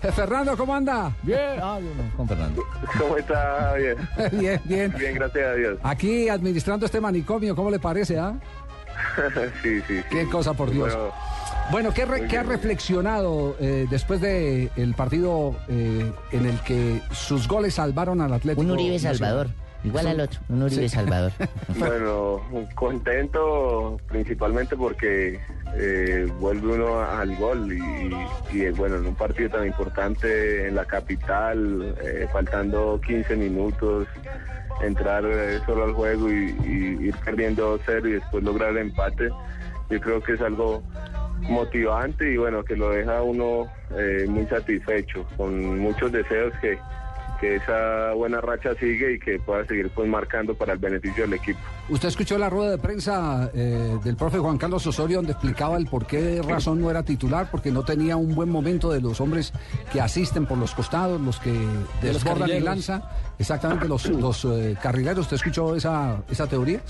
Eh, Fernando, ¿cómo anda? Bien. Ah, yo no, con Fernando. ¿Cómo está? Bien. bien, bien. Bien, gracias a Dios. Aquí administrando este manicomio, ¿cómo le parece, ah? sí, sí, sí. Qué cosa, por Dios. Bueno, Bueno, ¿qué, re- Muy qué ha reflexionado eh, después del el partido eh, en el que sus goles salvaron al Atlético? Un Uribe Nacional? Salvador. Igual al otro. Un Uribe Sí. Salvador. bueno, contento principalmente porque eh, vuelve uno al gol y, y, bueno, en un partido tan importante en la capital, eh, faltando 15 minutos, entrar eh, solo al juego y, y ir perdiendo 0 y después lograr el empate, yo creo que es algo motivante y bueno, que lo deja uno eh, muy satisfecho, con muchos deseos que, que esa buena racha sigue y que pueda seguir pues marcando para el beneficio del equipo. Usted escuchó la rueda de prensa eh, del profe Juan Carlos Osorio donde explicaba el por qué razón no era titular, porque no tenía un buen momento de los hombres que asisten por los costados, los que los desbordan y carrileros. lanza, exactamente los, los eh, carrileros. ¿Usted escuchó esa, esa teoría?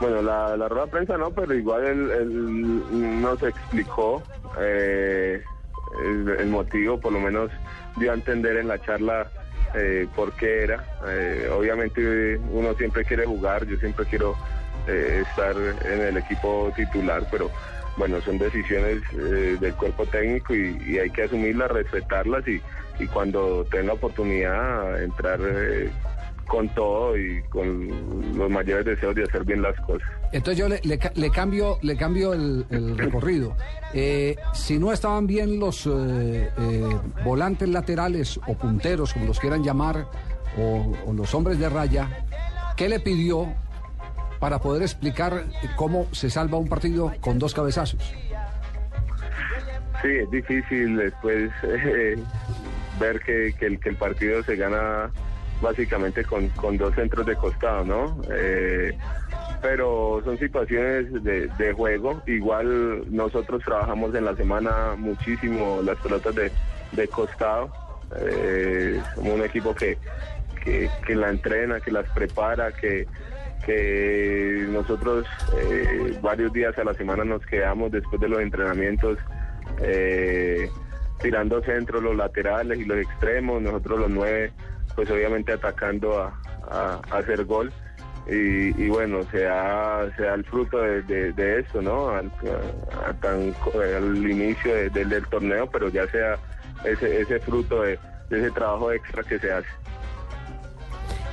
Bueno, la, la rueda de prensa no, pero igual él, él nos explicó eh, el, el motivo, por lo menos dio a entender en la charla eh, por qué era. Eh, obviamente uno siempre quiere jugar, yo siempre quiero eh, estar en el equipo titular, pero bueno, son decisiones eh, del cuerpo técnico y, y hay que asumirlas, respetarlas y, y cuando tenga oportunidad entrar eh, con todo y con los mayores deseos de hacer bien las cosas. Entonces yo le, le le cambio, le cambio el, el recorrido. Eh, si no estaban bien los eh, eh, volantes laterales o punteros, como los quieran llamar, o, o los hombres de raya, ¿qué le pidió para poder explicar cómo se salva un partido con dos cabezazos? Sí, es difícil después eh, ver que, que el, que el partido se gana básicamente con, con dos centros de costado, ¿no? Eh, pero son situaciones de, de juego. Igual nosotros trabajamos en la semana muchísimo las pelotas de, de costado. Eh, somos un equipo que, que, que la entrena, que las prepara, que, que nosotros eh, varios días a la semana nos quedamos después de los entrenamientos tirando centros, los laterales y los extremos, nosotros los nueve, pues obviamente atacando a, hacer gol. Y, y bueno, se da, se el fruto de, eso, ¿no? Al, a- tan, al inicio de- del- torneo, pero ya sea ese, ese fruto de, ese trabajo extra que se hace.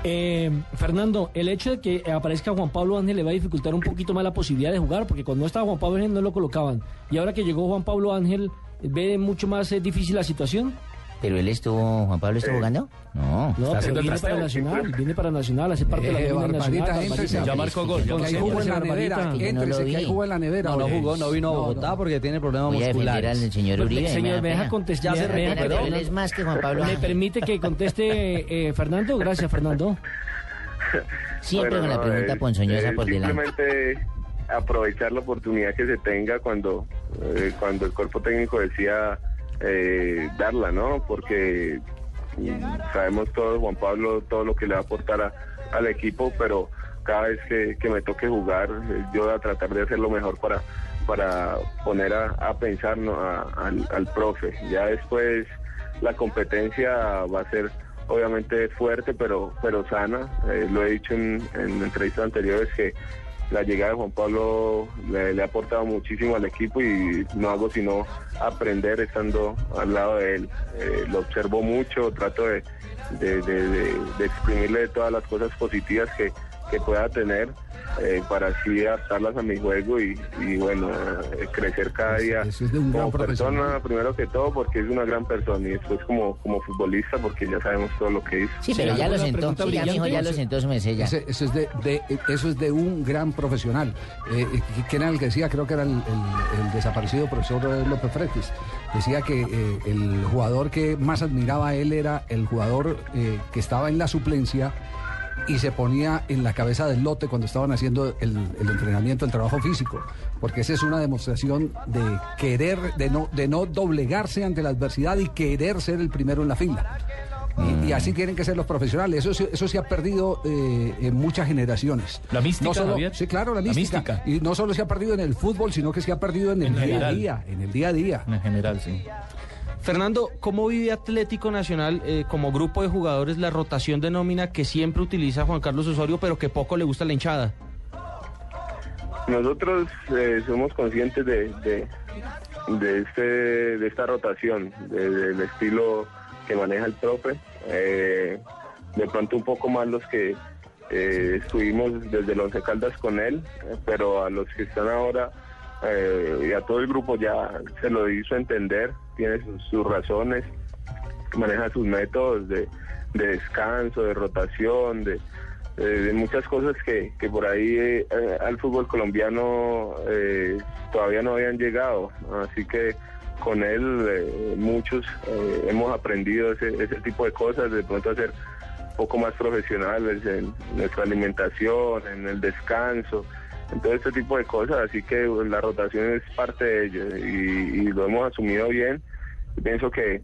Eh, Fernando, el hecho de que aparezca Juan Pablo Ángel le va a dificultar un poquito más la posibilidad de jugar, porque cuando estaba Juan Pablo Ángel no lo colocaban. Y ahora que llegó Juan Pablo Ángel, ¿ve mucho más eh, difícil la situación? ¿Pero él estuvo, Juan Pablo estuvo Eh, jugando? No. No, pero viene para. Nacional, viene para Nacional, hace parte de la Eh, Barbarita, nacional. Barbarita. Ya marcó gol. Hay jugo en la nevera, que éntrese, hay jugo en la nevera. No, no jugó, no vino a Bogotá porque tiene problemas Voy a defender musculares. al señor Uribe. Señor, me deja contestar. Ya se recuperó. Él es más que Juan Pablo ¿Me permite que conteste eh, Fernando? Gracias, Fernando. Siempre Bueno, con la no, pregunta es- ponzoñosa es por delante. Simplemente aprovechar la oportunidad que se tenga cuando, eh, cuando el cuerpo técnico decía eh, darla, ¿no? Porque sabemos todos, Juan Pablo, todo lo que le va a aportar a- al equipo, pero cada vez que, me toque jugar, eh, yo voy a tratar de hacer lo mejor para, para poner a, a pensar al, al profe. Ya después la competencia va a ser obviamente fuerte, pero pero sana. Eh, lo he dicho en, en entrevistas anteriores que la llegada de Juan Pablo le, ha aportado muchísimo al equipo y no hago sino aprender estando al lado de él. Eh, lo observo mucho, trato de, de- de- de exprimirle todas las cosas positivas que, que pueda tener eh, para así adaptarlas a mi juego y, y, bueno, eh, crecer cada día Eso es de un gran como profesional. persona, primero que todo, porque es una gran persona y después como, como futbolista, porque ya sabemos todo lo que hizo. Sí, pero ya lo sentó. Sí, ya, mijo, ya lo sentó su. Ese- eso, es de, de- eso es de un gran profesional. Eh, eh, ¿Quién era el que decía? Creo que era el, el- el desaparecido profesor López Fretes. Decía que eh, el jugador que más admiraba a él era el jugador eh, que estaba en la suplencia y se ponía en la cabeza del lote cuando estaban haciendo el, el entrenamiento, el trabajo físico, porque esa es una demostración de querer, de no, de no doblegarse ante la adversidad y querer ser el primero en la fila. Y, y así tienen que ser los profesionales. Eso, eso se ha perdido eh, en muchas generaciones. La mística, No solo- Javier. Sí, claro, la La mística. Y no solo se ha perdido en el fútbol, sino que se ha perdido en el En día a día. En el día a día. En general, sí. Fernando, ¿cómo vive Atlético Nacional eh, como grupo de jugadores la rotación de nómina que siempre utiliza Juan Carlos Osorio, pero que poco le gusta la hinchada? Nosotros eh, somos conscientes de, de, este, de esta rotación, de- del estilo que maneja el profe. Eh, de pronto un poco más los que eh, estuvimos desde los Caldas con él, pero a los que están ahora eh, y a todo el grupo ya se lo hizo entender, tiene sus, sus razones, maneja sus métodos de, de descanso, de rotación, de, muchas cosas que, que por ahí eh, al fútbol colombiano eh, todavía no habían llegado. Así que con él eh, muchos hemos aprendido ese, ese tipo de cosas, de pronto a ser un poco más profesionales en nuestra alimentación, en el descanso, en todo este tipo de cosas. Así que la rotación es parte de ello y, y lo hemos asumido bien. Pienso que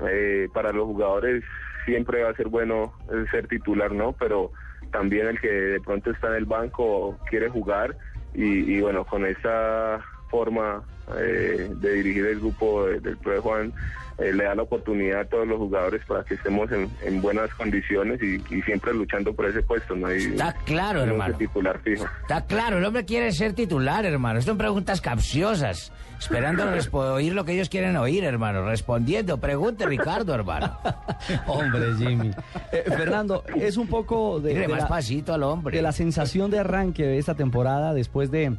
eh, para los jugadores siempre va a ser bueno eh, ser titular, ¿no? Pero también el que de pronto está en el banco quiere jugar y, y bueno, con esa forma eh, de dirigir el grupo de- del Pro de Juan eh, le da la oportunidad a todos los jugadores para que estemos en, en buenas condiciones y, y siempre luchando por ese puesto, ¿no? Y, Está claro, no hermano. titular fijo. Está claro, el hombre quiere ser titular, hermano. Son preguntas capciosas. Esperando oír lo que ellos quieren oír, hermano. Respondiendo. Pregunte, Ricardo, hermano. Hombre, Jimmy. Eh, Fernando, es un poco de, más la, pasito al hombre. de la sensación de arranque de esta temporada después de,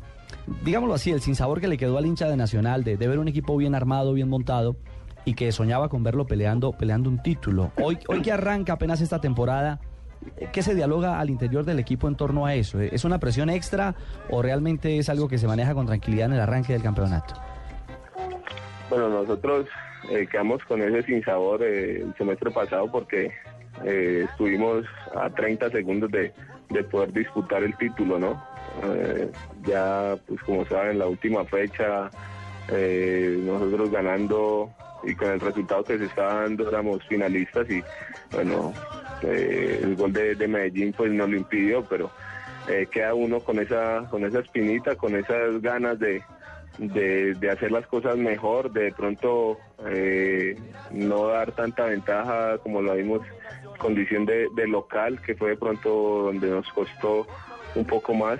digámoslo así, el sinsabor que le quedó al hincha de Nacional de, ver un equipo bien armado, bien montado y que soñaba con verlo peleando, peleando un título. Hoy, hoy que arranca apenas esta temporada, ¿qué se dialoga al interior del equipo en torno a eso? ¿Es una presión extra o realmente es algo que se maneja con tranquilidad en el arranque del campeonato? Bueno, nosotros eh, quedamos con ese sinsabor eh, el semestre pasado porque eh, estuvimos a 30 segundos de, de poder disputar el título, ¿no? Eh, ya, pues como saben, la última fecha, eh, nosotros ganando y con el resultado que se estaba dando éramos finalistas y bueno, eh, el gol de, de Medellín pues nos lo impidió, pero queda uno con esa, con esa espinita, con esas ganas de, de, hacer las cosas mejor, de pronto no dar tanta ventaja como lo vimos condición de local, que fue de pronto donde nos costó un poco más.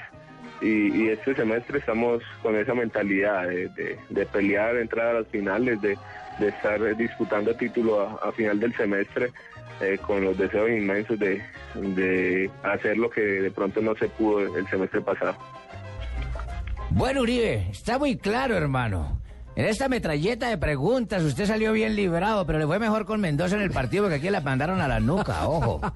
Y, este semestre estamos con esa mentalidad de, de- de pelear, entrar a las finales, de, de estar disputando título a, a final del semestre eh, con los deseos inmensos de, de hacer lo que de pronto no se pudo el semestre pasado. Bueno, Uribe, está muy claro, hermano. En esta metralleta de preguntas usted salió bien librado, pero le fue mejor con Mendoza en el partido porque aquí la mandaron a la nuca, ojo.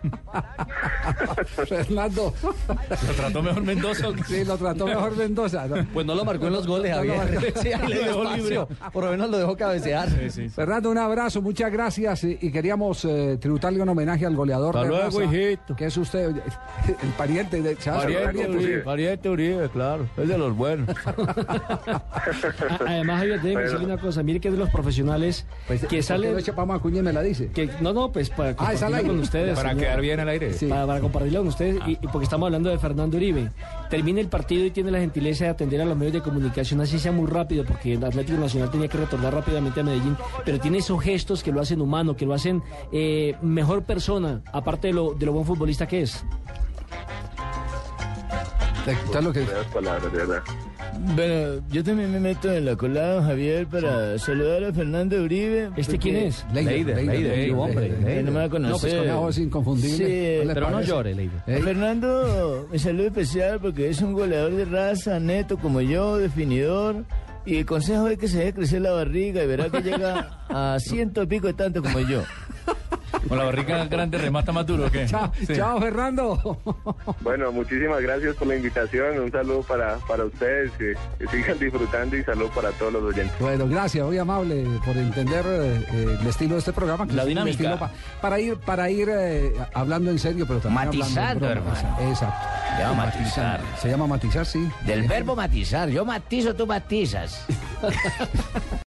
Fernando. ¿Lo trató mejor Mendoza? Sí, lo trató mejor Mendoza. ¿no? Pues no lo marcó en los goles, Javier. Sí, ahí le dejó libre. Por lo menos lo dejó cabecear. Fernando, un abrazo, muchas gracias. Y, y queríamos eh, tributarle un homenaje al goleador Hasta de luego, raza, hijito. que es usted, el pariente de Chávez. Pariente Uribe, pariente Uribe, claro. Es de los buenos. Además, Javier, déjeme Bueno. decirle una cosa. Mire que es de los profesionales Pues, que ¿por qué sale... no echa Pama Acuña y me la dice? Que, no, no, pues para Ah, compartirlo con ustedes. Para señor. quedar bien al aire. Sí. Para, para compartirlo con ustedes y, y porque estamos hablando de Fernando Uribe. Termina el partido y tiene la gentileza de atender a los medios de comunicación, así sea muy rápido, porque el Atlético Nacional tenía que retornar rápidamente a Medellín, pero tiene esos gestos que lo hacen humano, que lo hacen eh, mejor persona, aparte de lo, de lo buen futbolista que es. Palabras, de verdad. Bueno, yo también me meto en la colada, Javier, para saludar a Fernando Uribe. ¿Este quién es? Leider, Leider, Leider, Leider, hombre, Leider. No me va a No, pues conocer. con una voz inconfundible. Sí, Pero no llore, Leider. Eh, Fernando, me saludo especial porque es un goleador de raza, neto como yo, definidor. Y el consejo es que se deje crecer la barriga y verá que llega a ciento y pico de tanto como yo. Con la barriga grande remata más duro, ¿o ¿qué? Chao, Sí. chao, Fernando. Bueno, muchísimas gracias por la invitación. Un saludo para, para ustedes. Que, que sigan disfrutando y saludo para todos los oyentes. Bueno, gracias, muy amable por entender eh, eh, el estilo de este programa. La es dinámica. estilo pa- para ir, para ir eh, hablando en serio, pero también Matizando, hablando en broma. hermano. Exacto. Se llama matizar. Se llama matizar, sí. Del verbo matizar. Yo matizo, tú matizas.